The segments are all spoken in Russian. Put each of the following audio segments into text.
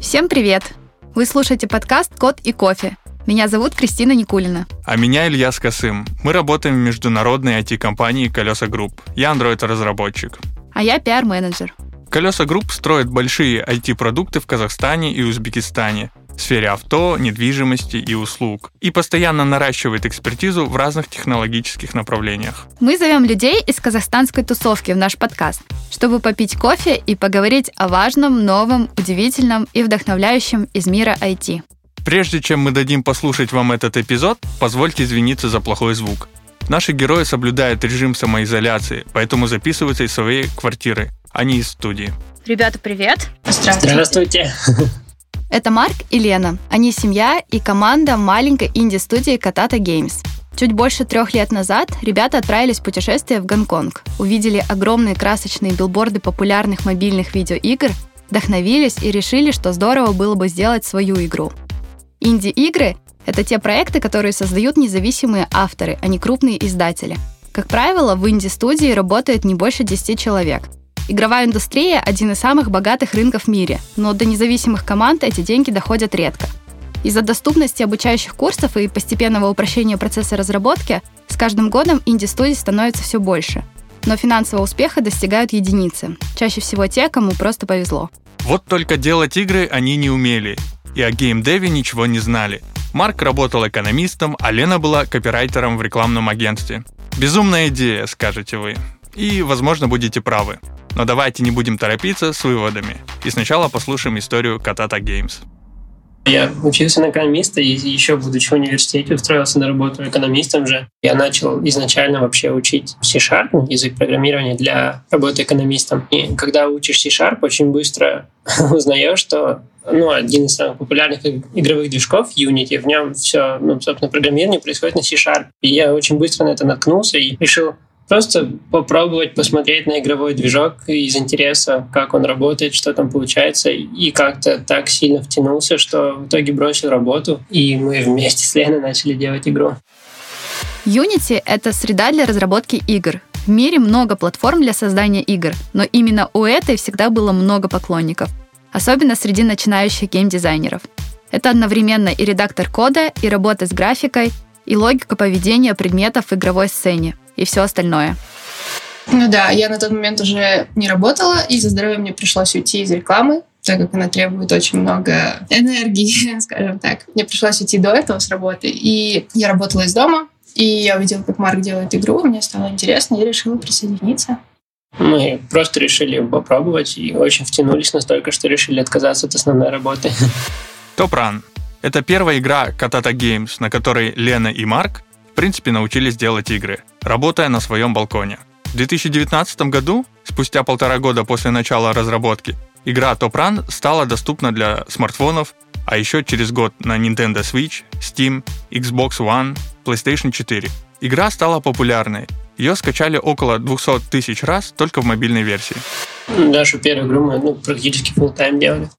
Всем привет! Вы слушаете подкаст «Код и кофе». Меня зовут Кристина Никулина. А меня Илья Скосым. Мы работаем в международной IT-компании «Колеса Групп». Я Android-разработчик. А я пиар-менеджер. Колеса Групп строит большие IT-продукты в Казахстане и Узбекистане в сфере авто, недвижимости и услуг и постоянно наращивает экспертизу в разных технологических направлениях. Мы зовем людей из казахстанской тусовки в наш подкаст, чтобы попить кофе и поговорить о важном, новом, удивительном и вдохновляющем из мира IT. Прежде чем мы дадим послушать вам этот эпизод, позвольте извиниться за плохой звук. Наши герои соблюдают режим самоизоляции, поэтому записываются из своей квартиры, а не из студии. Ребята, привет! Здравствуйте! Здравствуйте. Это Марк и Лена. Они семья и команда маленькой инди-студии Katata Games. Чуть больше трех лет назад ребята отправились в путешествие в Гонконг, увидели огромные красочные билборды популярных мобильных видеоигр, вдохновились и решили, что здорово было бы сделать свою игру. Инди-игры — это те проекты, которые создают независимые авторы, а не крупные издатели. Как правило, в инди-студии работает не больше 10 человек — Игровая индустрия – один из самых богатых рынков в мире, но до независимых команд эти деньги доходят редко. Из-за доступности обучающих курсов и постепенного упрощения процесса разработки с каждым годом инди-студий становится все больше. Но финансового успеха достигают единицы, чаще всего те, кому просто повезло. Вот только делать игры они не умели, и о геймдеве ничего не знали. Марк работал экономистом, а Лена была копирайтером в рекламном агентстве. Безумная идея, скажете вы. И, возможно, будете правы. Но давайте не будем торопиться с выводами. И сначала послушаем историю Katata Games. Я учился на экономиста, и еще будучи в университете, устроился на работу экономистом же. Я начал изначально вообще учить C-Sharp, язык программирования для работы экономистом. И когда учишь C-Sharp, очень быстро узнаешь, что ну, один из самых популярных игровых движков Unity, в нем все, ну, собственно, программирование происходит на C-Sharp. И я очень быстро на это наткнулся и решил Просто попробовать посмотреть на игровой движок из интереса, как он работает, что там получается, и как-то так сильно втянулся, что в итоге бросил работу, и мы вместе с Леной начали делать игру. Unity — это среда для разработки игр. В мире много платформ для создания игр, но именно у этой всегда было много поклонников, особенно среди начинающих геймдизайнеров. Это одновременно и редактор кода, и работа с графикой, и логика поведения предметов в игровой сцене и все остальное. Ну да, я на тот момент уже не работала, и за здоровье мне пришлось уйти из рекламы, так как она требует очень много энергии, скажем так. Мне пришлось уйти до этого с работы, и я работала из дома, и я увидела, как Марк делает игру, мне стало интересно, и решила присоединиться. Мы просто решили попробовать и очень втянулись настолько, что решили отказаться от основной работы. Топран. Это первая игра Katata Games, на которой Лена и Марк в принципе научились делать игры, работая на своем балконе. В 2019 году, спустя полтора года после начала разработки, игра Top Run стала доступна для смартфонов, а еще через год на Nintendo Switch, Steam, Xbox One, PlayStation 4. Игра стала популярной. Ее скачали около 200 тысяч раз только в мобильной версии. Нашу первую игру мы ну, практически full time делали.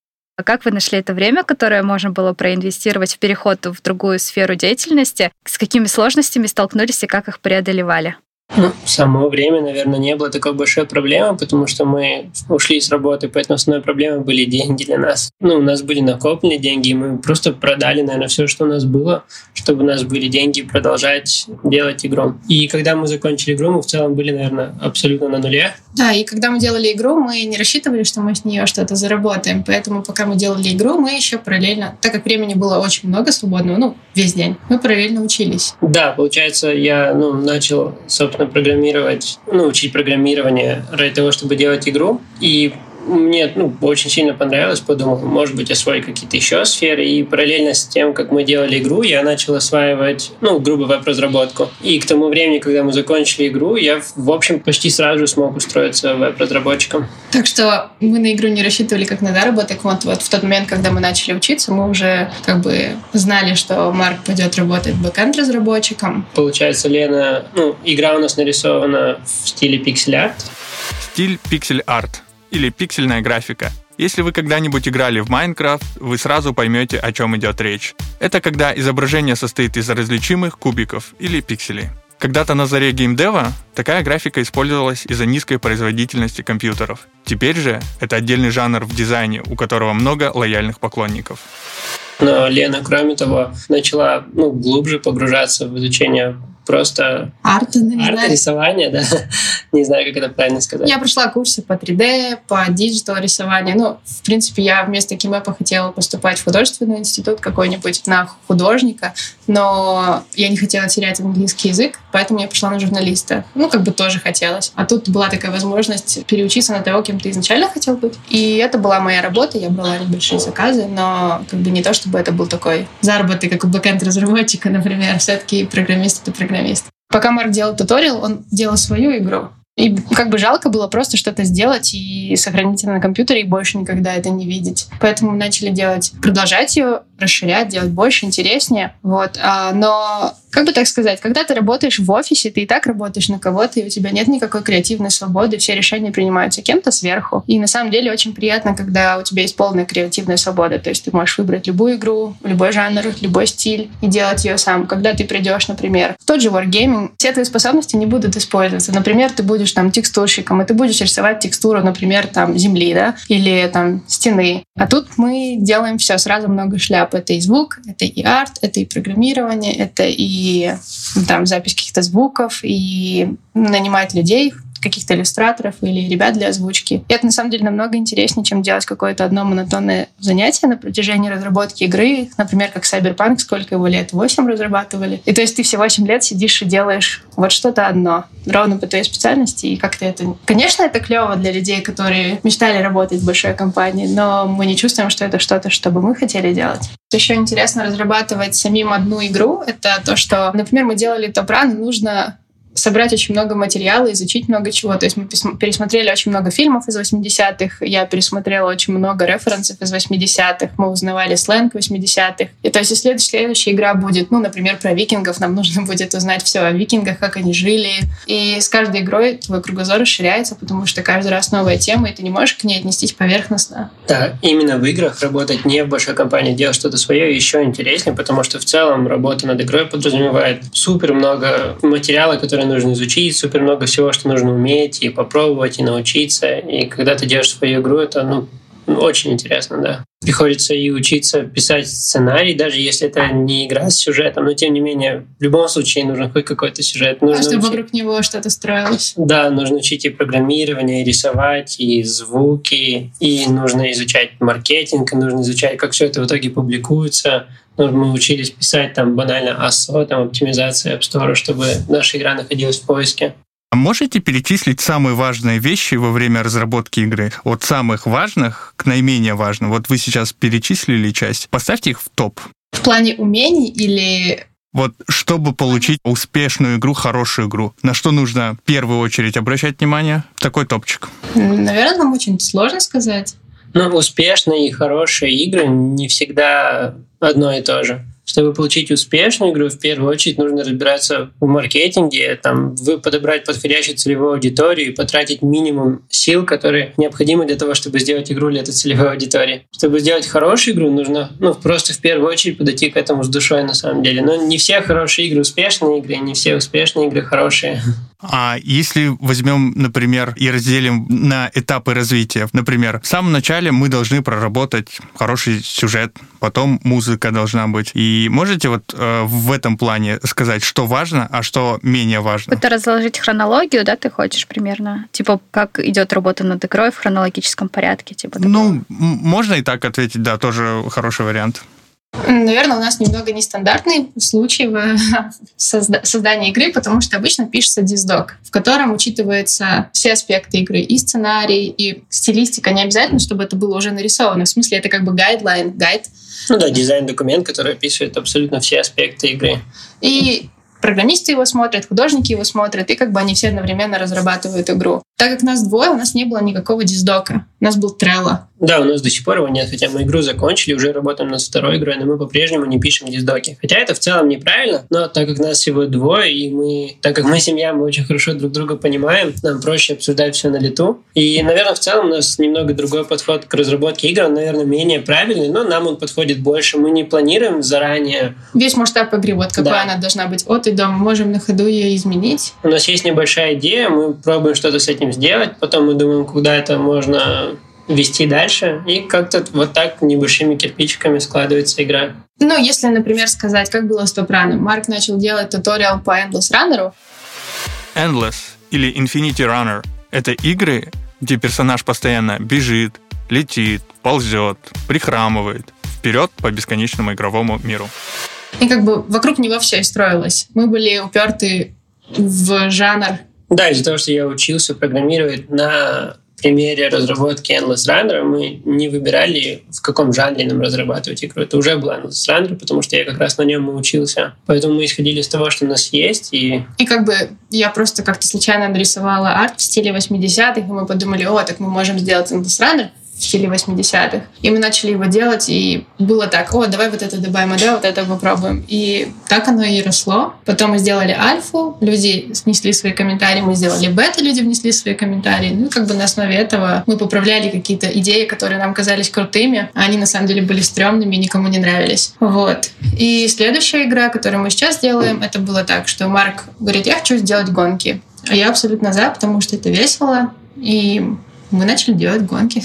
А как вы нашли это время, которое можно было проинвестировать в переход в другую сферу деятельности? С какими сложностями столкнулись и как их преодолевали? Ну, само время, наверное, не было такой большой проблемы, потому что мы ушли с работы, поэтому основной проблемой были деньги для нас. Ну, у нас были накоплены деньги, и мы просто продали, наверное, все, что у нас было, чтобы у нас были деньги продолжать делать игру. И когда мы закончили игру, мы в целом были, наверное, абсолютно на нуле. Да, и когда мы делали игру, мы не рассчитывали, что мы с нее что-то заработаем, поэтому пока мы делали игру, мы еще параллельно, так как времени было очень много свободного, ну, весь день, мы параллельно учились. Да, получается, я, ну, начал, собственно, программировать, ну, учить программирование ради того, чтобы делать игру. И мне ну, очень сильно понравилось, подумал, может быть, освоить какие-то еще сферы. И параллельно с тем, как мы делали игру, я начал осваивать, ну, грубо веб-разработку. И к тому времени, когда мы закончили игру, я, в общем, почти сразу смог устроиться веб-разработчиком. Так что мы на игру не рассчитывали как на заработок. Вот, вот в тот момент, когда мы начали учиться, мы уже как бы знали, что Марк пойдет работать бэкэнд-разработчиком. Получается, Лена, ну, игра у нас нарисована в стиле пиксель-арт. Стиль пиксель-арт или пиксельная графика. Если вы когда-нибудь играли в Майнкрафт, вы сразу поймете, о чем идет речь. Это когда изображение состоит из различимых кубиков или пикселей. Когда-то на заре геймдева такая графика использовалась из-за низкой производительности компьютеров. Теперь же это отдельный жанр в дизайне, у которого много лояльных поклонников. Но Лена, кроме того, начала ну, глубже погружаться в изучение просто арта, арта рисования, да. не знаю, как это правильно сказать. Я прошла курсы по 3D, по digital рисованию. Ну, в принципе, я вместо КИМЭПа хотела поступать в художественный институт какой-нибудь на художника, но я не хотела терять английский язык, поэтому я пошла на журналиста. Ну, как бы тоже хотелось. А тут была такая возможность переучиться на того, кем ты изначально хотел быть. И это была моя работа, я брала большие заказы, но как бы не то, чтобы это был такой заработок, как у бэкэнд-разработчика, например. Все-таки программист — это программист. Пока Марк делал туториал, он делал свою игру. И как бы жалко было просто что-то сделать и сохранить это на компьютере и больше никогда это не видеть. Поэтому начали делать, продолжать ее, расширять, делать больше, интереснее. Вот. А, но как бы так сказать, когда ты работаешь в офисе, ты и так работаешь на кого-то, и у тебя нет никакой креативной свободы, все решения принимаются кем-то сверху. И на самом деле очень приятно, когда у тебя есть полная креативная свобода, то есть ты можешь выбрать любую игру, любой жанр, любой стиль и делать ее сам. Когда ты придешь, например, в тот же Wargaming, все твои способности не будут использоваться. Например, ты будешь там текстурщиком, и ты будешь рисовать текстуру, например, там земли, да, или там стены. А тут мы делаем все сразу много шляп. Это и звук, это и арт, это и программирование, это и и там запись каких-то звуков, и нанимать людей, каких-то иллюстраторов или ребят для озвучки. И это на самом деле намного интереснее, чем делать какое-то одно монотонное занятие на протяжении разработки игры. Например, как Cyberpunk, сколько его лет? восемь разрабатывали. И то есть ты все восемь лет сидишь и делаешь вот что-то одно, ровно по твоей специальности, и как-то это... Конечно, это клево для людей, которые мечтали работать в большой компании, но мы не чувствуем, что это что-то, что бы мы хотели делать. Еще интересно разрабатывать самим одну игру. Это то, что, например, мы делали топ-ран, нужно собрать очень много материала, изучить много чего. То есть мы пересмотрели очень много фильмов из 80-х, я пересмотрела очень много референсов из 80-х, мы узнавали сленг 80-х. И то есть если следующая игра будет, ну, например, про викингов, нам нужно будет узнать все о викингах, как они жили. И с каждой игрой твой кругозор расширяется, потому что каждый раз новая тема, и ты не можешь к ней отнестись поверхностно. Да, именно в играх работать не в большой компании, делать что-то свое еще интереснее, потому что в целом работа над игрой подразумевает супер много материала, который который нужно изучить, супер много всего, что нужно уметь и попробовать, и научиться. И когда ты делаешь свою игру, это ну, очень интересно, да. Приходится и учиться писать сценарий, даже если это не игра с сюжетом, но тем не менее, в любом случае нужен хоть какой-то сюжет. Нужно а чтобы учить... вокруг него что-то строилось. Да, нужно учить и программирование, и рисовать, и звуки, и нужно изучать маркетинг, и нужно изучать, как все это в итоге публикуется. Мы учились писать там банально ASO, там оптимизация App Store, чтобы наша игра находилась в поиске. А можете перечислить самые важные вещи во время разработки игры? От самых важных к наименее важным. Вот вы сейчас перечислили часть. Поставьте их в топ. В плане умений или вот чтобы получить успешную игру, хорошую игру, на что нужно в первую очередь обращать внимание? Такой топчик. Наверное, нам очень сложно сказать. Ну, успешные и хорошие игры не всегда одно и то же. Чтобы получить успешную игру, в первую очередь нужно разбираться в маркетинге, там, вы подобрать подходящую целевую аудиторию и потратить минимум сил, которые необходимы для того, чтобы сделать игру для этой целевой аудитории. Чтобы сделать хорошую игру, нужно ну, просто в первую очередь подойти к этому с душой на самом деле. Но не все хорошие игры успешные игры, не все успешные игры хорошие. А если возьмем, например, и разделим на этапы развития, например, в самом начале мы должны проработать хороший сюжет, потом музыка должна быть. И можете вот э, в этом плане сказать, что важно, а что менее важно? Это разложить хронологию, да, ты хочешь примерно? Типа, как идет работа над игрой в хронологическом порядке? Типа, ну, можно и так ответить, да, тоже хороший вариант. Наверное, у нас немного нестандартный случай в создании игры, потому что обычно пишется диздок, в котором учитываются все аспекты игры, и сценарий, и стилистика. Не обязательно, чтобы это было уже нарисовано. В смысле, это как бы гайдлайн, гайд. Ну да, дизайн-документ, который описывает абсолютно все аспекты игры. И программисты его смотрят, художники его смотрят, и как бы они все одновременно разрабатывают игру. Так как нас двое, у нас не было никакого диздока. У нас был Trello. Да, у нас до сих пор его нет, хотя мы игру закончили, уже работаем над второй игрой, но мы по-прежнему не пишем диздоки. Хотя это в целом неправильно, но так как нас всего двое, и мы, так как мы семья, мы очень хорошо друг друга понимаем, нам проще обсуждать все на лету. И, наверное, в целом у нас немного другой подход к разработке игр, он, наверное, менее правильный, но нам он подходит больше. Мы не планируем заранее. Весь масштаб игры, вот какой да. она должна быть от и до, мы можем на ходу ее изменить. У нас есть небольшая идея, мы пробуем что-то с этим сделать, потом мы думаем, куда это можно вести дальше, и как-то вот так небольшими кирпичиками складывается игра. Ну, если, например, сказать, как было с Топраном. Марк начал делать туториал по Endless Runner. Endless или Infinity Runner — это игры, где персонаж постоянно бежит, летит, ползет, прихрамывает вперед по бесконечному игровому миру. И как бы вокруг него все и строилось. Мы были уперты в жанр. Да, из-за того, что я учился программировать на примере разработки Endless Runner мы не выбирали, в каком жанре нам разрабатывать игру. Это уже был Endless Runner, потому что я как раз на нем и учился. Поэтому мы исходили из того, что у нас есть. И, и как бы я просто как-то случайно нарисовала арт в стиле 80-х, и мы подумали, о, так мы можем сделать Endless Runner стиле 80-х. И мы начали его делать, и было так, о, давай вот это добавим, а давай вот это попробуем. И так оно и росло. Потом мы сделали альфу, люди снесли свои комментарии, мы сделали бета, люди внесли свои комментарии. Ну, как бы на основе этого мы поправляли какие-то идеи, которые нам казались крутыми, а они на самом деле были стрёмными и никому не нравились. Вот. И следующая игра, которую мы сейчас делаем, это было так, что Марк говорит, я хочу сделать гонки. А я абсолютно за, потому что это весело, и мы начали делать гонки.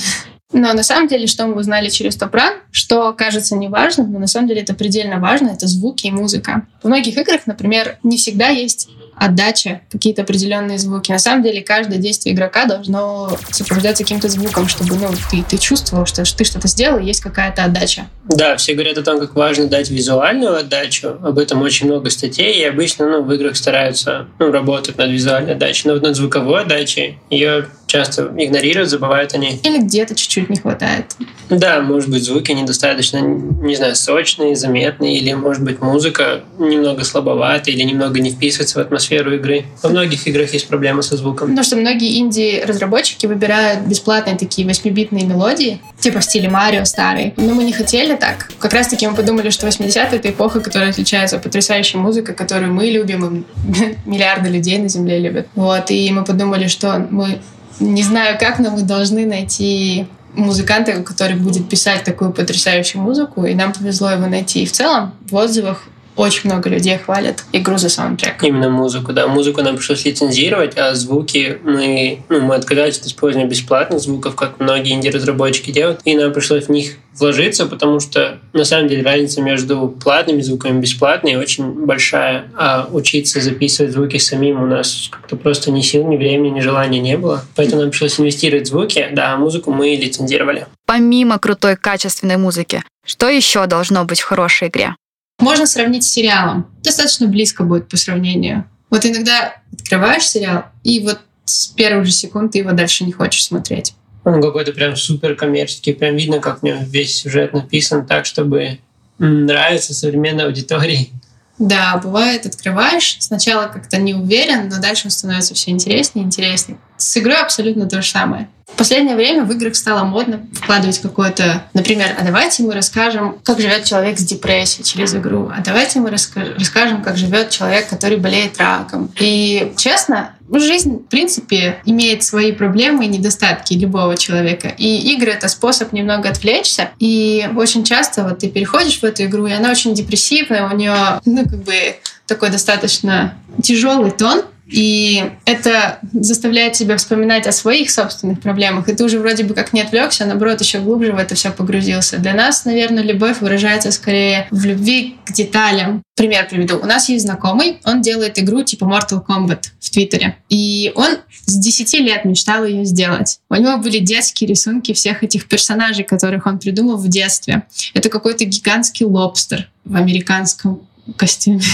Но на самом деле, что мы узнали через Топран, что кажется неважным, но на самом деле это предельно важно, это звуки и музыка. В многих играх, например, не всегда есть отдача, какие-то определенные звуки. На самом деле, каждое действие игрока должно сопровождаться каким-то звуком, чтобы ну, ты, ты чувствовал, что ты что-то сделал, и есть какая-то отдача. Да, все говорят о том, как важно дать визуальную отдачу. Об этом очень много статей, и обычно ну, в играх стараются ну, работать над визуальной отдачей, но вот над звуковой отдачей ее часто игнорируют, забывают они. Или где-то чуть-чуть не хватает. Да, может быть, звуки недостаточно, не знаю, сочные, заметные, или, может быть, музыка немного слабовата, или немного не вписывается в атмосферу игры. Во многих играх есть проблемы со звуком. Потому что многие инди-разработчики выбирают бесплатные такие 8-битные мелодии, типа в стиле Марио старый. Но мы не хотели так. Как раз-таки мы подумали, что 80-е — это эпоха, которая отличается потрясающей музыкой, которую мы любим, и миллиарды людей на Земле любят. Вот, и мы подумали, что мы не знаю, как, но мы должны найти музыканта, который будет писать такую потрясающую музыку, и нам повезло его найти. И в целом в отзывах очень много людей хвалят игру за саундтрек. Именно музыку, да. Музыку нам пришлось лицензировать, а звуки мы, ну, мы отказались от использования бесплатных звуков, как многие инди-разработчики делают, и нам пришлось в них вложиться, потому что на самом деле разница между платными звуками и бесплатными очень большая, а учиться записывать звуки самим у нас как-то просто ни сил, ни времени, ни желания не было. Поэтому нам пришлось инвестировать в звуки, да, а музыку мы лицензировали. Помимо крутой качественной музыки, что еще должно быть в хорошей игре? Можно сравнить с сериалом. Достаточно близко будет по сравнению. Вот иногда открываешь сериал, и вот с первых же секунд ты его дальше не хочешь смотреть. Он какой-то прям супер коммерческий, прям видно, как в нем весь сюжет написан так, чтобы нравиться современной аудитории. Да, бывает, открываешь, сначала как-то не уверен, но дальше он становится все интереснее и интереснее. С игрой абсолютно то же самое. В последнее время в играх стало модно вкладывать какое-то, например, а давайте мы расскажем, как живет человек с депрессией через игру, а давайте мы расскажем, как живет человек, который болеет раком. И честно, жизнь, в принципе, имеет свои проблемы и недостатки любого человека. И игры — это способ немного отвлечься. И очень часто вот ты переходишь в эту игру, и она очень депрессивная, у нее, ну, как бы такой достаточно тяжелый тон, и это заставляет тебя вспоминать о своих собственных проблемах. И ты уже вроде бы как не отвлекся, а наоборот еще глубже в это все погрузился. Для нас, наверное, любовь выражается скорее в любви к деталям. Пример приведу. У нас есть знакомый, он делает игру типа Mortal Kombat в Твиттере. И он с 10 лет мечтал ее сделать. У него были детские рисунки всех этих персонажей, которых он придумал в детстве. Это какой-то гигантский лобстер в американском костюме.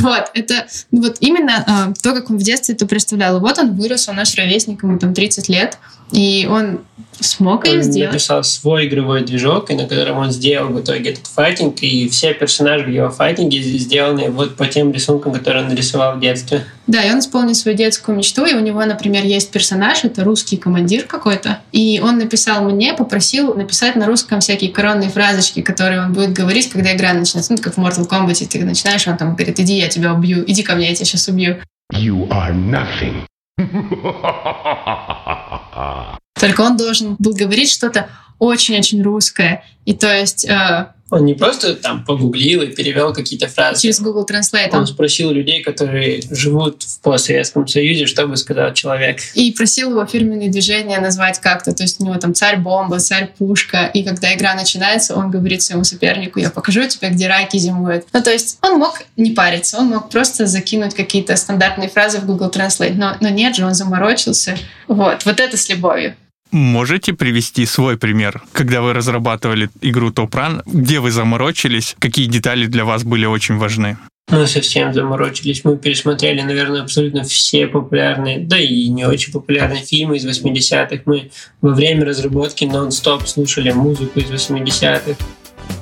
Вот, это вот именно э, то, как он в детстве это представлял. Вот он вырос, он наш ровесник, ему там 30 лет. И он смог ее Он сделать. написал свой игровой движок, и на котором он сделал в итоге этот файтинг, и все персонажи в его файтинге сделаны вот по тем рисункам, которые он нарисовал в детстве. Да, и он исполнил свою детскую мечту, и у него, например, есть персонаж, это русский командир какой-то, и он написал мне, попросил написать на русском всякие коронные фразочки, которые он будет говорить, когда игра начнется. Ну, как в Mortal Kombat, ты начинаешь, он там говорит, иди, я тебя убью, иди ко мне, я тебя сейчас убью. You are nothing. Только он должен был говорить что-то очень-очень русское. И то есть э, Он не просто там погуглил и перевел какие-то фразы. через Google Translate Он он спросил людей, которые живут в постсоветском союзе, что бы сказал человек. и просил его фирменные движения назвать как-то. То есть у него там царь-бомба, царь-пушка. И когда игра начинается, он говорит своему сопернику, я покажу тебе, где раки зимуют. Ну, то есть он мог не париться, он мог просто закинуть какие-то стандартные фразы в Google Translate. Но, но нет же, он заморочился. Вот, вот это с любовью. Можете привести свой пример, когда вы разрабатывали игру Top Run, где вы заморочились, какие детали для вас были очень важны? Мы совсем заморочились. Мы пересмотрели, наверное, абсолютно все популярные, да и не очень популярные фильмы из 80-х. Мы во время разработки нон-стоп слушали музыку из 80-х.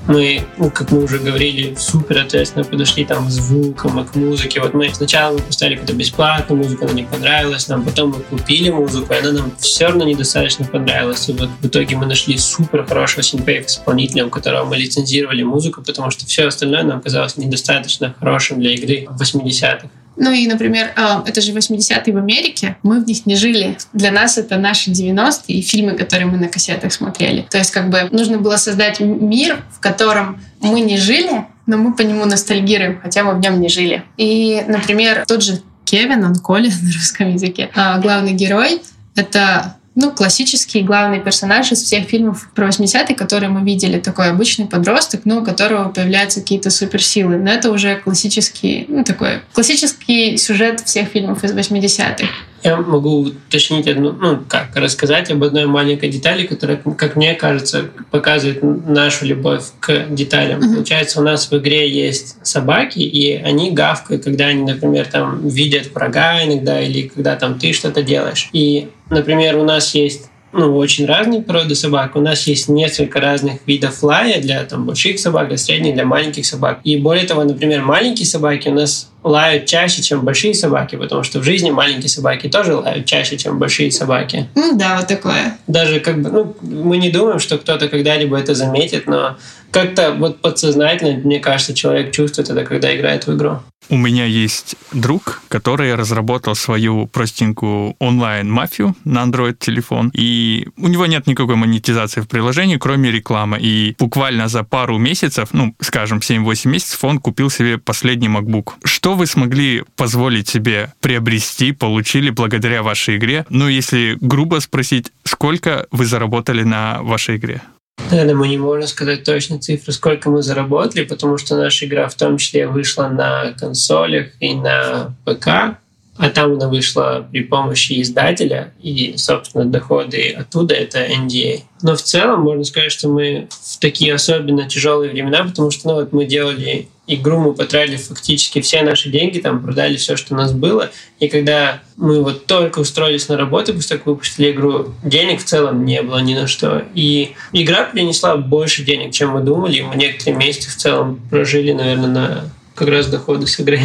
Мы, ну, как мы уже говорили, супер ответственно подошли там к звукам к музыке. Вот мы сначала мы поставили какую-то бесплатную музыку, она не понравилась нам, потом мы купили музыку, и она нам все равно недостаточно понравилась. И вот в итоге мы нашли супер хорошего синпейк исполнителя, у которого мы лицензировали музыку, потому что все остальное нам казалось недостаточно хорошим для игры в 80-х. Ну и, например, э, это же 80-е в Америке, мы в них не жили. Для нас это наши 90-е и фильмы, которые мы на кассетах смотрели. То есть как бы нужно было создать мир, в котором мы не жили, но мы по нему ностальгируем, хотя мы в нем не жили. И, например, тот же Кевин, он Коля на русском языке, а главный герой — это ну, классический главный персонаж из всех фильмов про 80-е, которые мы видели. Такой обычный подросток, но у которого появляются какие-то суперсилы. Но это уже классический, ну, такой классический сюжет всех фильмов из 80-х. Я могу уточнить одну, ну, как, рассказать об одной маленькой детали, которая, как мне кажется, показывает нашу любовь к деталям. Мгм. Получается, у нас в игре есть собаки, и они гавкают, когда они, например, там видят врага иногда, или когда там ты что-то делаешь. И, например, у нас есть ну, очень разные породы собак. У нас есть несколько разных видов лая для там, больших собак, для средних, для маленьких собак. И более того, например, маленькие собаки у нас лают чаще, чем большие собаки, потому что в жизни маленькие собаки тоже лают чаще, чем большие собаки. Ну да, вот такое. Даже как бы, ну, мы не думаем, что кто-то когда-либо это заметит, но как-то вот подсознательно, мне кажется, человек чувствует это, когда играет в игру. У меня есть друг, который разработал свою простенькую онлайн-мафию на Android-телефон, и у него нет никакой монетизации в приложении, кроме рекламы. И буквально за пару месяцев, ну, скажем, 7-8 месяцев, он купил себе последний MacBook. Что вы смогли позволить себе приобрести, получили благодаря вашей игре? Ну, если грубо спросить, сколько вы заработали на вашей игре? Наверное, мы не можем сказать точно цифры, сколько мы заработали, потому что наша игра в том числе вышла на консолях и на ПК, а там она вышла при помощи издателя, и, собственно, доходы оттуда — это NDA. Но в целом можно сказать, что мы в такие особенно тяжелые времена, потому что ну, вот мы делали игру, мы потратили фактически все наши деньги, там продали все, что у нас было, и когда мы вот только устроились на работу, после того, как выпустили игру, денег в целом не было ни на что. И игра принесла больше денег, чем мы думали, и мы некоторые месяцы в целом прожили, наверное, на как раз доходы с игры.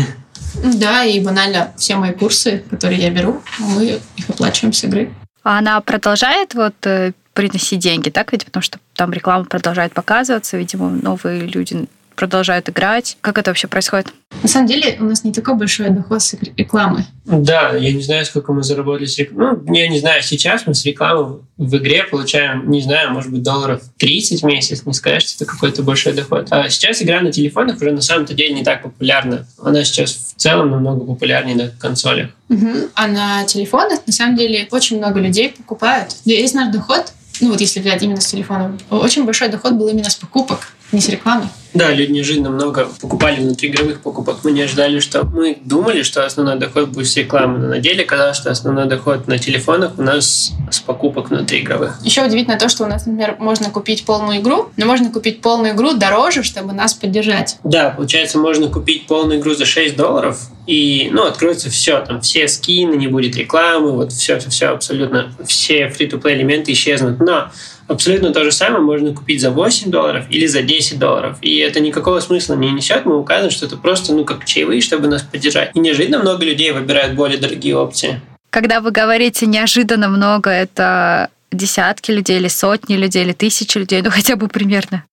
Да, и банально все мои курсы, которые я беру, мы их оплачиваем с игры. А она продолжает вот э, приносить деньги, так ведь? Потому что там реклама продолжает показываться, видимо, новые люди продолжают играть. Как это вообще происходит? На самом деле у нас не такой большой доход с ре- рекламы. Да, я не знаю, сколько мы заработали с рекламой. Ну, я не знаю, сейчас мы с рекламы в игре получаем, не знаю, может быть, долларов 30 в месяц. Не скажешь, что это какой-то большой доход. А сейчас игра на телефонах уже на самом-то деле не так популярна. Она сейчас в целом намного популярнее на консолях. Мгм. А на телефонах, на самом деле, очень много людей покупают. Весь наш доход, ну вот если взять именно с телефоном, очень большой доход был именно с покупок. Не с рекламой. Да, люди неожиданно много покупали внутриигровых покупок. Мы не ожидали, что мы думали, что основной доход будет с рекламы, но на деле казалось, что основной доход на телефонах у нас с покупок внутриигровых. Еще удивительно то, что у нас, например, можно купить полную игру, но можно купить полную игру дороже, чтобы нас поддержать. Да, получается, можно купить полную игру за 6 долларов, и, ну, откроется все, там, все скины, не будет рекламы, вот все, все, все абсолютно, все фри-то-плей элементы исчезнут. Но абсолютно то же самое можно купить за 8 долларов или за 10 долларов. И это никакого смысла не несет. Мы указываем, что это просто, ну, как чаевые, чтобы нас поддержать. И неожиданно много людей выбирают более дорогие опции. Когда вы говорите неожиданно много, это десятки людей или сотни людей или тысячи людей, ну хотя бы примерно.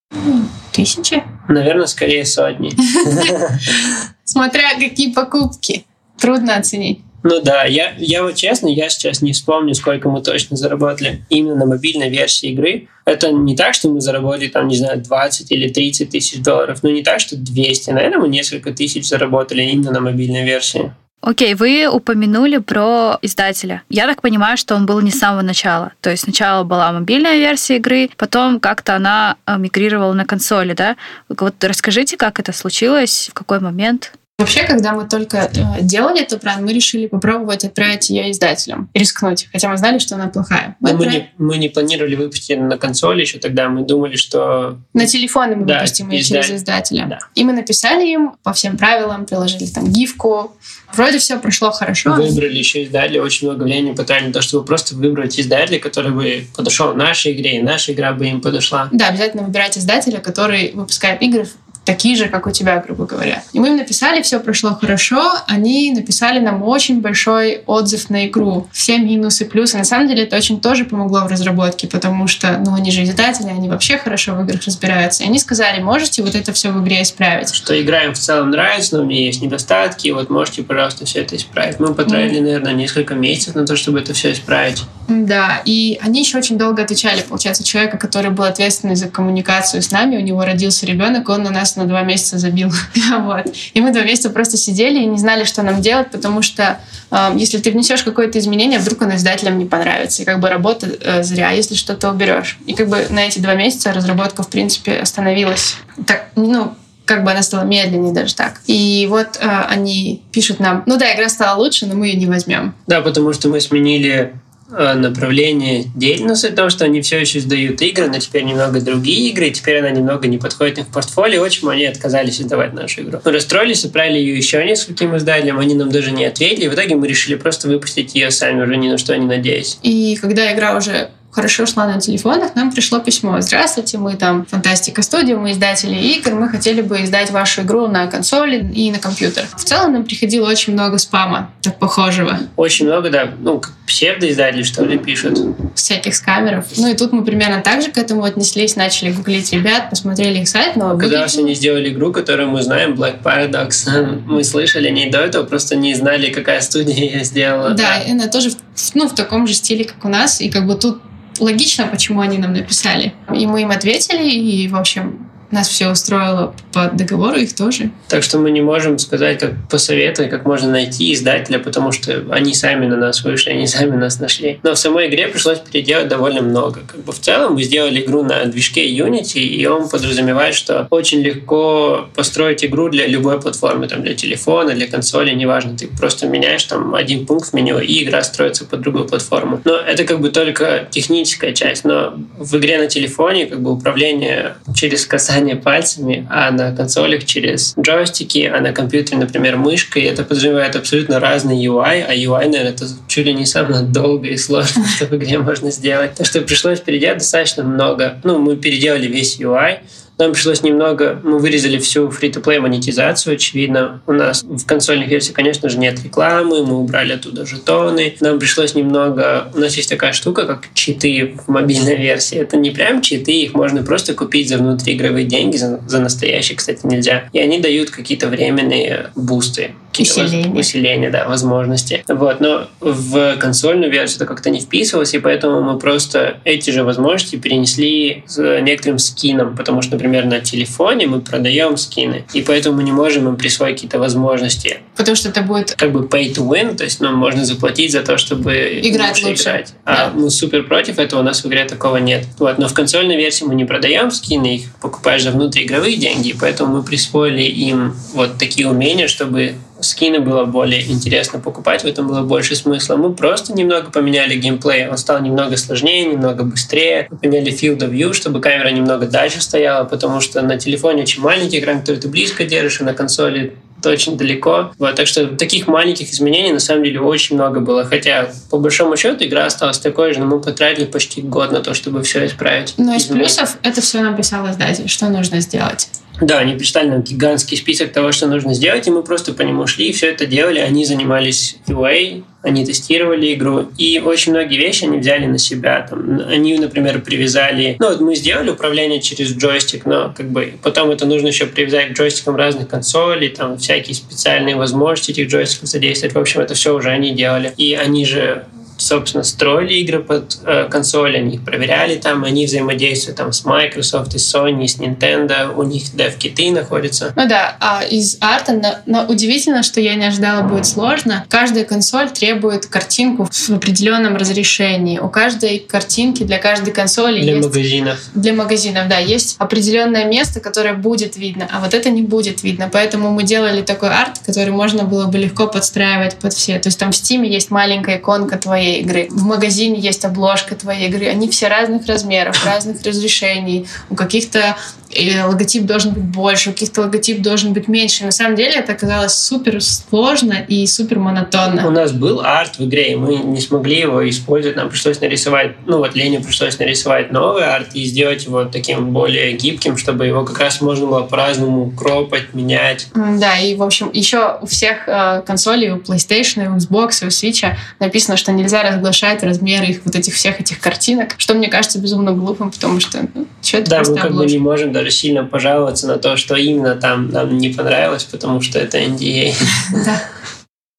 Тысячи? Наверное, скорее сотни. Смотря какие покупки. Трудно оценить. Ну да, я, я вот честно, я сейчас не вспомню, сколько мы точно заработали именно на мобильной версии игры. Это не так, что мы заработали там, не знаю, 20 или 30 тысяч долларов, но не так, что 200. Наверное, мы несколько тысяч заработали именно на мобильной версии. Окей, вы упомянули про издателя. Я так понимаю, что он был не с самого начала. То есть сначала была мобильная версия игры, потом как-то она э, мигрировала на консоли, да? Вот расскажите, как это случилось, в какой момент? Вообще, когда мы только э, делали эту бренд, мы решили попробовать отправить ее издателям, рискнуть, хотя мы знали, что она плохая. Мы, отправ... мы, не, мы не планировали выпустить на консоли еще тогда, мы думали, что... На телефоны мы да, выпустим ее через издателя. Да. И мы написали им по всем правилам, приложили там гифку. Вроде все прошло хорошо. Выбрали еще издателя, очень много времени потратили на то, чтобы просто выбрать издателя, который бы подошел нашей игре, и наша игра бы им подошла. Да, обязательно выбирать издателя, который выпускает игры такие же, как у тебя, грубо говоря. И мы им написали, все прошло хорошо. Они написали нам очень большой отзыв на игру. Все минусы, плюсы. На самом деле это очень тоже помогло в разработке, потому что, ну, они же издатели, они вообще хорошо в играх разбираются. И они сказали, можете вот это все в игре исправить. Что игра им в целом нравится, но у меня есть недостатки, вот можете, пожалуйста, все это исправить. Мы потратили, mm. наверное, несколько месяцев на то, чтобы это все исправить. Да, и они еще очень долго отвечали. Получается, человека, который был ответственный за коммуникацию с нами, у него родился ребенок, он на нас на два месяца забил. вот. И мы два месяца просто сидели и не знали, что нам делать, потому что э, если ты внесешь какое-то изменение, вдруг оно издателям не понравится. И как бы работа э, зря, если что-то уберешь. И как бы на эти два месяца разработка, в принципе, остановилась. Так, ну, как бы она стала медленнее даже так. И вот э, они пишут нам, ну да, игра стала лучше, но мы ее не возьмем. Да, потому что мы сменили направление деятельности, то, что они все еще издают игры, но теперь немного другие игры, и теперь она немного не подходит им в портфолио, очень они отказались издавать нашу игру. Мы расстроились, отправили ее еще нескольким издателям, они нам даже не ответили, и в итоге мы решили просто выпустить ее сами, уже ни на что не надеясь. И когда игра уже хорошо шла на телефонах, нам пришло письмо. Здравствуйте, мы там Фантастика Студио, мы издатели игр, мы хотели бы издать вашу игру на консоли и на компьютер. В целом нам приходило очень много спама, так похожего. Очень много, да. Ну, псевдоиздатели, что ли, пишут. Всяких скамеров. Ну и тут мы примерно так же к этому отнеслись, начали гуглить ребят, посмотрели их сайт, но... Когда выглядит... они сделали игру, которую мы знаем, Black Paradox, мы слышали о ней до этого, просто не знали, какая студия ее сделала. Да, да. и она тоже ну, в таком же стиле, как у нас, и как бы тут логично, почему они нам написали. И мы им ответили, и, в общем, нас все устроило по договору, их тоже. Так что мы не можем сказать, как посоветовать, как можно найти издателя, потому что они сами на нас вышли, они сами нас нашли. Но в самой игре пришлось переделать довольно много. Как бы в целом мы сделали игру на движке Unity, и он подразумевает, что очень легко построить игру для любой платформы, там, для телефона, для консоли, неважно. Ты просто меняешь там один пункт в меню, и игра строится под другую платформу. Но это как бы только техническая часть. Но в игре на телефоне как бы управление через касание касание пальцами, а на консолях через джойстики, а на компьютере, например, мышкой. Это подразумевает абсолютно разный UI, а UI, наверное, это чуть ли не самое долгое и сложное, что в игре можно сделать. Так что пришлось переделать достаточно много. Ну, мы переделали весь UI, нам пришлось немного, мы вырезали всю free-to-play монетизацию, очевидно. У нас в консольных версиях, конечно же, нет рекламы, мы убрали оттуда жетоны. Нам пришлось немного... У нас есть такая штука, как читы в мобильной версии. Это не прям читы, их можно просто купить за внутриигровые деньги, за, за настоящие, кстати, нельзя. И они дают какие-то временные бусты Усиление. усиления, да, возможности. Вот, но в консольную версию это как-то не вписывалось, и поэтому мы просто эти же возможности перенесли с некоторым скином, потому что, например, на телефоне мы продаем скины, и поэтому мы не можем им присвоить какие-то возможности. Потому что это будет Как бы pay to win, то есть нам можно заплатить за то, чтобы Играть лучше. играть. Да. А мы супер против этого, у нас в игре такого нет. Вот, но в консольной версии мы не продаем скины, их покупаешь за внутриигровые деньги, поэтому мы присвоили им вот такие умения, чтобы скины было более интересно покупать, в этом было больше смысла. Мы просто немного поменяли геймплей, он стал немного сложнее, немного быстрее. Мы поменяли field of view, чтобы камера немного дальше стояла, потому что на телефоне очень маленький экран, который ты близко держишь, и на консоли очень далеко. Вот, так что таких маленьких изменений на самом деле очень много было. Хотя, по большому счету, игра осталась такой же, но мы потратили почти год на то, чтобы все исправить. Но из плюсов это все написал издатель, что нужно сделать. Да, они прочитали нам гигантский список того, что нужно сделать, и мы просто по нему шли и все это делали. Они занимались QA, они тестировали игру, и очень многие вещи они взяли на себя. Там, они, например, привязали... Ну, вот мы сделали управление через джойстик, но как бы потом это нужно еще привязать к джойстикам разных консолей, там всякие специальные возможности этих джойстиков задействовать. В общем, это все уже они делали. И они же собственно, строили игры под э, консоли, они их проверяли там, они взаимодействуют там с Microsoft, и с Sony, и с Nintendo, у них дев-киты находятся. Ну да, а из арта, но, но удивительно, что я не ожидала будет сложно. Каждая консоль требует картинку в определенном разрешении. У каждой картинки для каждой консоли Для есть магазинов. для магазинов, да, есть определенное место, которое будет видно, а вот это не будет видно. Поэтому мы делали такой арт, который можно было бы легко подстраивать под все. То есть там в Steam есть маленькая иконка твоей игры, в магазине есть обложка твоей игры. Они все разных размеров, разных разрешений. У каких-то э, логотип должен быть больше, у каких-то логотип должен быть меньше. На самом деле это оказалось супер сложно и супер У монотонно. нас был арт в игре, и мы не смогли его использовать. Нам пришлось нарисовать, ну вот Лене пришлось нарисовать новый арт и сделать его таким более гибким, чтобы его как раз можно было по-разному кропать, менять. Да, и, в общем, еще у всех э, консолей, у PlayStation, у Xbox, у Switch написано, что нельзя разглашать размеры их вот этих всех этих картинок, что мне кажется безумно глупым, потому что ну, что это Да, мы как бы не можем даже сильно пожаловаться на то, что именно там нам не понравилось, потому что это NDA. Да.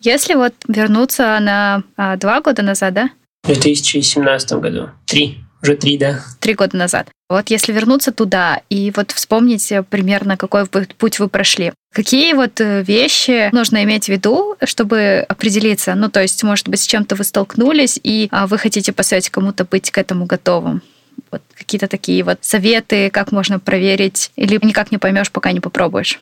Если вот вернуться на а, два года назад, да? В 2017 году. Три. Уже три, да. Три года назад. Вот если вернуться туда и вот вспомнить э, примерно, какой путь вы прошли, какие вот э, вещи нужно иметь в виду, чтобы определиться? Ну, то есть, может быть, с чем-то вы столкнулись, и а, вы хотите посоветовать кому-то быть к этому готовым? Вот какие-то такие вот советы, как можно проверить, или никак не поймешь, пока не попробуешь.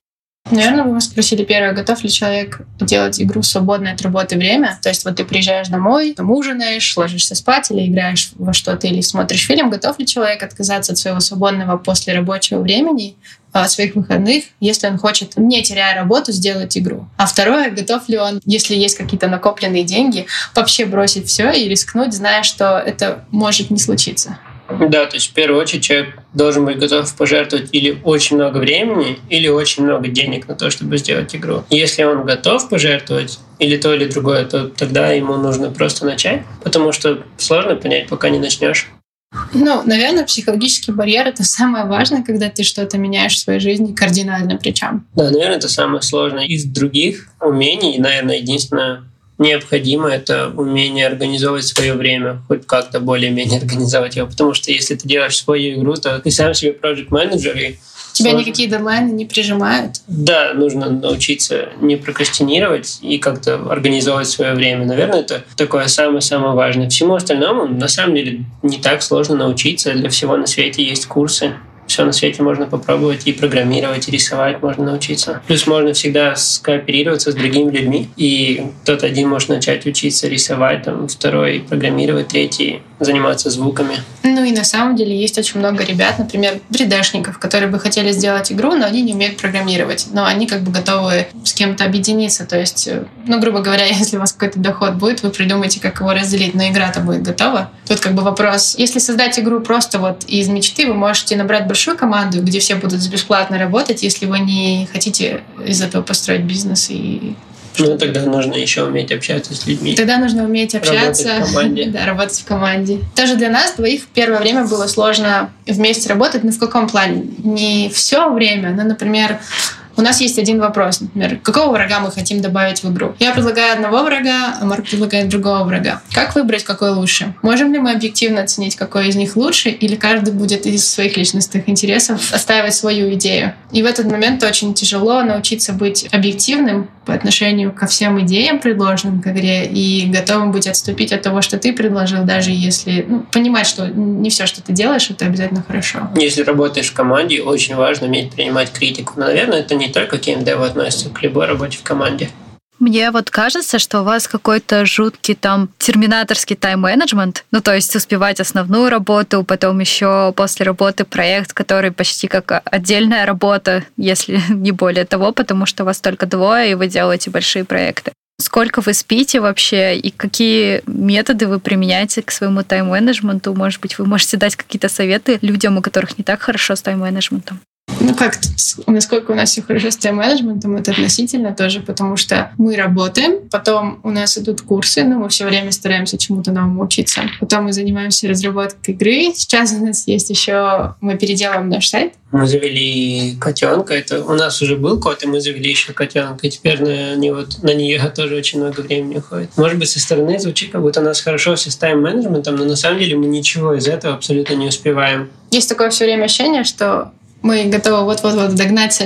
Наверное, вы спросили первое, готов ли человек делать игру в свободное от работы время. То есть вот ты приезжаешь домой, там ужинаешь, ложишься спать или играешь во что-то, или смотришь фильм. Готов ли человек отказаться от своего свободного после рабочего времени, а, своих выходных, если он хочет, не теряя работу, сделать игру. А второе, готов ли он, если есть какие-то накопленные деньги, вообще бросить все и рискнуть, зная, что это может не случиться. Да, то есть в первую очередь человек должен быть готов пожертвовать или очень много времени, или очень много денег на то, чтобы сделать игру. Если он готов пожертвовать или то, или другое, то тогда ему нужно просто начать, потому что сложно понять, пока не начнешь. Ну, наверное, психологический барьер — это самое важное, когда ты что-то меняешь в своей жизни кардинально причем. Да, наверное, это самое сложное. Из других умений, наверное, единственное необходимо это умение организовывать свое время, хоть как-то более-менее организовать его. Потому что если ты делаешь свою игру, то ты сам себе проект менеджер и Тебя сложно. никакие дедлайны не прижимают. Да, нужно научиться не прокрастинировать и как-то организовывать свое время. Наверное, это такое самое-самое важное. Всему остальному, на самом деле, не так сложно научиться. Для всего на свете есть курсы. Все на свете можно попробовать и программировать, и рисовать можно научиться. Плюс можно всегда скооперироваться с другими людьми. И кто-то один может начать учиться рисовать, там, второй программировать, третий заниматься звуками. Ну и на самом деле есть очень много ребят, например, 3D-шников, которые бы хотели сделать игру, но они не умеют программировать. Но они как бы готовы с кем-то объединиться. То есть, э, ну, грубо говоря, если у вас какой-то доход будет, вы придумаете, как его разделить, но игра-то будет готова. Тут как бы вопрос. Если создать игру просто вот из мечты, вы можете набрать большую команду, где все будут бесплатно работать, если вы не хотите из этого построить бизнес и Ну, тогда нужно еще уметь общаться с людьми. Тогда нужно уметь общаться. Работать в команде. Да, работать в команде. Тоже для нас двоих первое время было сложно вместе работать. Но в каком плане? Не все время, но, например, У нас есть один вопрос, например, какого врага мы хотим добавить в игру? Я предлагаю одного врага, а Марк предлагает другого врага. Как выбрать, какой лучше? Можем ли мы объективно оценить, какой из них лучше, или каждый будет из своих личностных интересов отстаивать свою идею? И в этот момент очень тяжело научиться быть объективным по отношению ко всем идеям, предложенным к игре, и готовым быть отступить от того, что ты предложил, даже если ну, понимать, что не все, что ты делаешь, это обязательно хорошо. Если работаешь в команде, очень важно уметь принимать критику. Но, наверное, это не только к геймдеву относится, к любой работе в команде. Мне вот кажется, что у вас какой-то жуткий там терминаторский тайм-менеджмент, ну то есть успевать основную работу, потом еще после работы проект, который почти как отдельная работа, если не более того, потому что вас только двое, и вы делаете большие проекты. Сколько вы спите вообще и какие методы вы применяете к своему тайм-менеджменту? Может быть, вы можете дать какие-то советы людям, у которых не так хорошо с тайм-менеджментом? Ну как, насколько у нас все хорошо с тайм-менеджментом, это относительно тоже, потому что мы работаем, потом у нас идут курсы, но мы все время стараемся чему-то новому учиться. Потом мы занимаемся разработкой игры. Сейчас у нас есть еще, мы переделываем наш сайт. Мы завели котенка, это у нас уже был кот, и мы завели еще котенка, и теперь на, него, на нее тоже очень много времени уходит. Может быть, со стороны звучит, как будто у нас хорошо все с тайм-менеджментом, но на самом деле мы ничего из этого абсолютно не успеваем. Есть такое все время ощущение, что мы готовы вот-вот-вот догнать,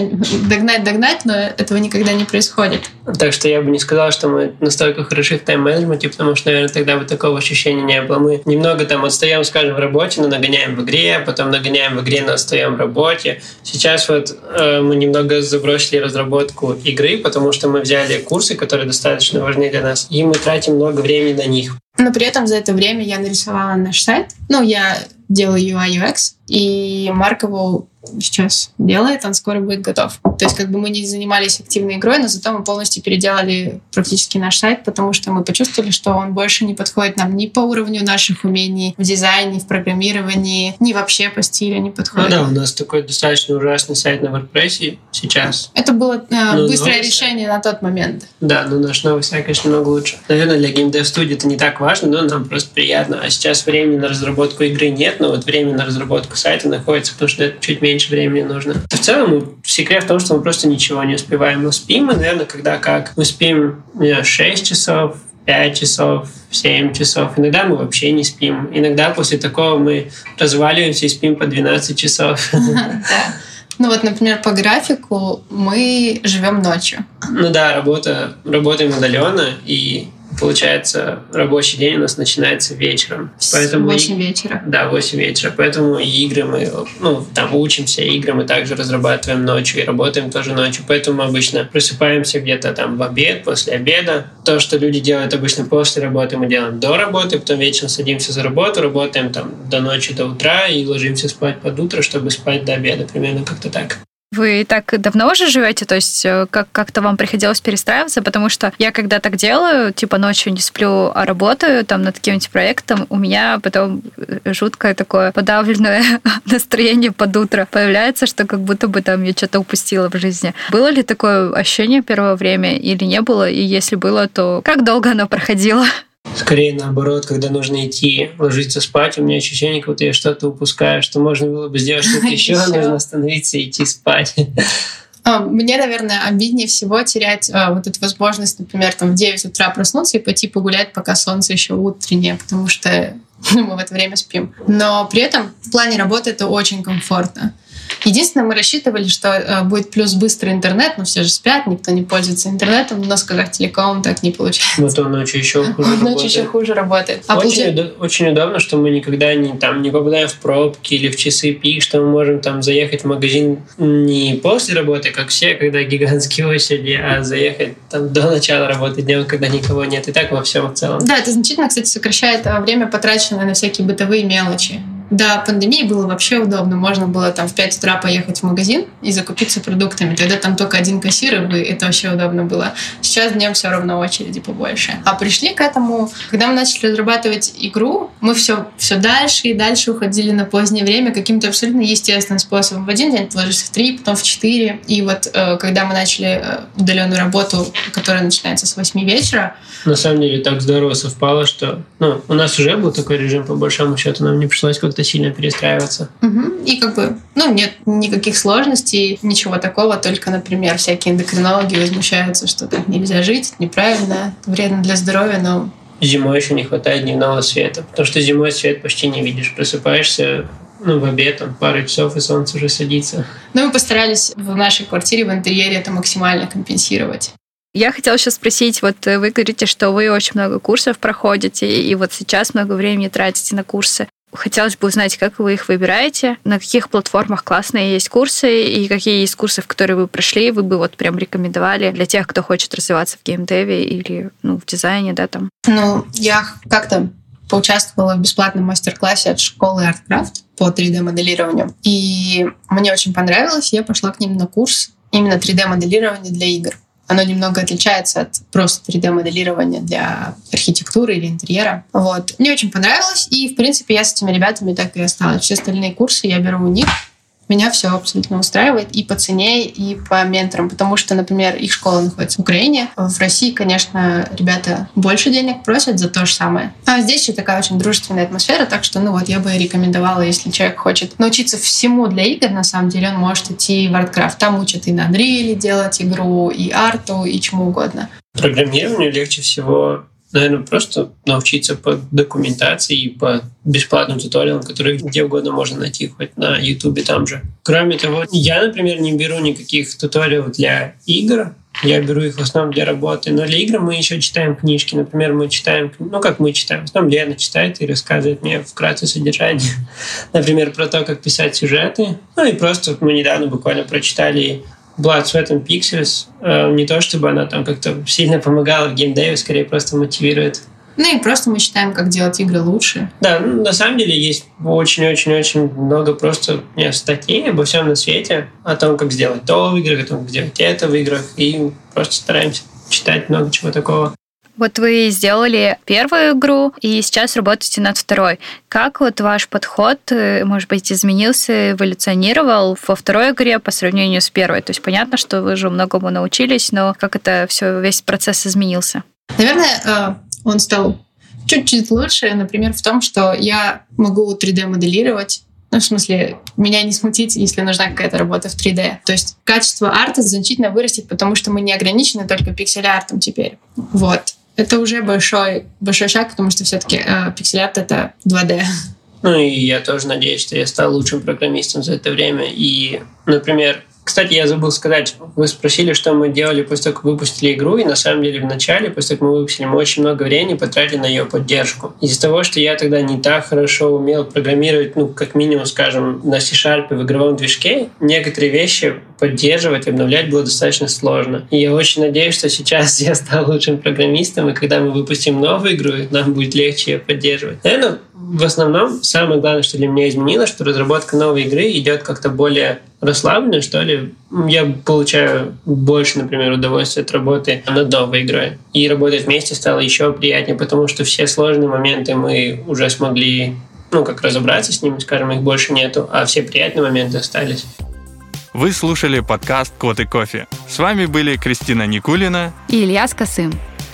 догнать, догнать, но этого никогда не происходит. Так что я бы не сказал, что мы настолько хороши в тайм-менеджменте, потому что, наверное, тогда бы такого ощущения не было. Мы немного там отстаем, скажем, в работе, но нагоняем в игре, потом нагоняем в игре, но отстаем в работе. Сейчас вот э, мы немного забросили разработку игры, потому что мы взяли курсы, которые достаточно важны для нас, и мы тратим много времени на них. Но при этом за это время я нарисовала наш сайт. Ну, я делаю UI UX, и Марк его сейчас делает, он скоро будет готов. То есть как бы мы не занимались активной игрой, но зато мы полностью переделали практически наш сайт, потому что мы почувствовали, что он больше не подходит нам ни по уровню наших умений в дизайне, в программировании, ни вообще по стилю не подходит. Ну да, у нас такой достаточно ужасный сайт на WordPress сейчас. Это было э, ну, быстрое решение сайт. на тот момент. Да, но наш новый сайт, конечно, намного лучше. Наверное, для геймдев-студии это не так важно, но нам просто приятно. А сейчас времени на разработку игры нет, но вот время на разработку сайта находится, потому что это чуть меньше времени нужно. В целом, секрет в том, что мы просто ничего не успеваем. Мы спим мы, наверное, когда как. Мы спим не знаю, 6 часов, 5 часов, 7 часов. Иногда мы вообще не спим. Иногда после такого мы разваливаемся и спим по 12 часов. Ну вот, например, по графику мы живем ночью. Ну да, работа, работаем удаленно, и получается, рабочий день у нас начинается вечером. Поэтому 8 вечера. Да, 8 вечера. Поэтому и игры мы, ну, там учимся, игры мы также разрабатываем ночью и работаем тоже ночью. Поэтому мы обычно просыпаемся где-то там в обед, после обеда. То, что люди делают обычно после работы, мы делаем до работы, потом вечером садимся за работу, работаем там до ночи, до утра и ложимся спать под утро, чтобы спать до обеда, примерно как-то так. Вы так давно уже живете? То есть э, как- как-то вам приходилось перестраиваться? Потому что я когда так делаю, типа ночью не сплю, а работаю там над каким-нибудь проектом, у меня потом э, жуткое такое подавленное настроение под утро появляется, что как будто бы там я что-то упустила в жизни. Было ли такое ощущение первое время или не было? И если было, то как долго оно проходило? Скорее наоборот, когда нужно идти ложиться спать, у меня ощущение, как будто я что-то упускаю, что можно было бы сделать что-то еще, нужно остановиться и идти спать. А, мне, наверное, обиднее всего терять а, вот эту возможность, например, там в 9 утра проснуться и пойти погулять, пока солнце еще утреннее, потому что ну, мы в это время спим. Но при этом в плане работы это очень комфортно. Единственное, мы рассчитывали, что э, будет плюс быстрый интернет, но все же спят, никто не пользуется интернетом, но с Казахтелекомом так не получается. Вот он ночью еще хуже он ночью еще хуже работает. А очень, получ... очень удобно, что мы никогда не, там, не попадаем в пробки или в часы пик, что мы можем там заехать в магазин не после работы, как все, когда гигантские очереди, а заехать там до начала работы днем, когда никого нет. И так во всем в целом. Да, это значительно, кстати, сокращает а, время, потраченное на всякие бытовые мелочи. До пандемии было вообще удобно. Можно было там в 5 утра поехать в магазин и закупиться продуктами. Тогда там только один кассир, и это вообще удобно было. Сейчас днем все равно очереди побольше. А пришли к этому, когда мы начали разрабатывать игру, мы все, все дальше и дальше уходили на позднее время каким-то абсолютно естественным способом. В один день ты ложишься в три, потом в четыре. И вот э, когда мы начали э, удаленную работу, которая начинается с 8 вечера... На самом деле так здорово совпало, что ну, у нас уже был такой режим, по большому счету, нам не пришлось как-то как-то сильно перестраиваться. Угу. И как бы, ну, нет никаких сложностей, ничего такого, только, например, всякие эндокринологи возмущаются, что так нельзя жить, неправильно, вредно для здоровья, но Зимой еще не хватает дневного света, потому что зимой свет почти не видишь. Просыпаешься ну, в обед, там, пару часов, и солнце уже садится. Но мы постарались в нашей квартире, в интерьере это максимально компенсировать. Я хотела сейчас спросить, вот вы говорите, что вы очень много курсов проходите, и вот сейчас много времени тратите на курсы. Хотелось бы узнать, как вы их выбираете, на каких платформах классные есть курсы, и какие есть курсы, в которые вы прошли, вы бы вот прям рекомендовали для тех, кто хочет развиваться в геймдеве или ну, в дизайне, да, там? Ну, я как-то поучаствовала в бесплатном мастер-классе от школы ArtCraft по 3D-моделированию. И мне очень понравилось, я пошла к ним на курс именно 3D-моделирования для игр. Оно немного отличается от просто 3D-моделирования для архитектуры или интерьера. Вот. Мне очень понравилось, и, в принципе, я с этими ребятами так и осталась. Все остальные курсы я беру у них меня все абсолютно устраивает и по цене, и по менторам, потому что, например, их школа находится в Украине. В России, конечно, ребята больше денег просят за то же самое. А здесь еще такая очень дружественная атмосфера, так что, ну вот, я бы рекомендовала, если человек хочет научиться всему для игр, на самом деле, он может идти в Artcraft. Там учат и на Unreal делать игру, и арту, и чему угодно. Программированию легче всего наверное, просто научиться по документации и по бесплатным туториалам, которые где угодно можно найти, хоть на Ютубе там же. Кроме того, я, например, не беру никаких туториалов для игр, я беру их в основном для работы. Но для игр мы еще читаем книжки. Например, мы читаем, ну как мы читаем, в основном Лена читает и рассказывает мне вкратце содержание. Например, про то, как писать сюжеты. Ну и просто мы недавно буквально прочитали Blood, Sweat and Pixels. Э, не то, чтобы она там как-то сильно помогала в геймдеве, скорее просто мотивирует. Ну и просто мы считаем, как делать игры лучше. Да, ну, на самом деле есть очень-очень-очень много просто нет, статей обо всем на свете, о том, как сделать то в играх, о том, как сделать это в играх, и просто стараемся читать много чего такого. Вот вы сделали первую игру и сейчас работаете над второй. Как вот ваш подход, э, может быть, изменился, эволюционировал во второй игре по сравнению с первой? То есть понятно, что вы же многому научились, но как это все, весь процесс изменился? Наверное, э, он стал чуть-чуть лучше, например, в том, что я могу 3D-моделировать ну, в смысле, меня не смутить, если нужна какая-то работа в 3D. То есть качество арта значительно вырастет, потому что мы не ограничены только пиксель-артом теперь. Вот это уже большой, большой шаг, потому что все-таки э, пиксель-арт — это 2D. Ну и я тоже надеюсь, что я стал лучшим программистом за это время. И, например, кстати, я забыл сказать, вы спросили, что мы делали после того, как выпустили игру, и на самом деле в начале, после того, как мы выпустили, мы очень много времени потратили на ее поддержку. Из-за того, что я тогда не так хорошо умел программировать, ну, как минимум, скажем, на C-Sharp в игровом движке, некоторые вещи поддерживать, обновлять было достаточно сложно. И я очень надеюсь, что сейчас я стал лучшим программистом, и когда мы выпустим новую игру, нам будет легче ее поддерживать. Наверное, в основном самое главное, что для меня изменилось, что разработка новой игры идет как-то более расслабленно, что ли. Я получаю больше, например, удовольствия от работы над новой игрой. И работать вместе стало еще приятнее, потому что все сложные моменты мы уже смогли ну, как разобраться с ними, скажем, их больше нету, а все приятные моменты остались. Вы слушали подкаст «Кот и кофе». С вами были Кристина Никулина и Илья Скосым.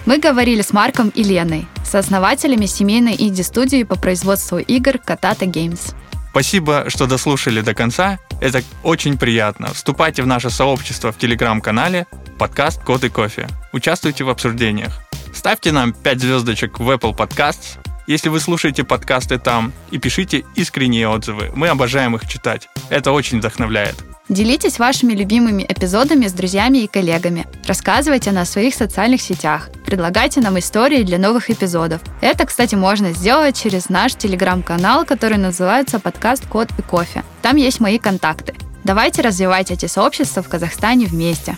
Мы говорили с Марком и Леной, сооснователями семейной инди-студии по производству игр Katata Games. Спасибо, что дослушали до конца. Это очень приятно. Вступайте в наше сообщество в телеграм-канале подкаст «Код и кофе». Участвуйте в обсуждениях. Ставьте нам 5 звездочек в Apple Podcasts, если вы слушаете подкасты там, и пишите искренние отзывы. Мы обожаем их читать. Это очень вдохновляет. Делитесь вашими любимыми эпизодами с друзьями и коллегами. Рассказывайте на своих социальных сетях. Предлагайте нам истории для новых эпизодов. Это, кстати, можно сделать через наш телеграм-канал, который называется «Подкаст Код и кофе». Там есть мои контакты. Давайте развивать эти сообщества в Казахстане вместе.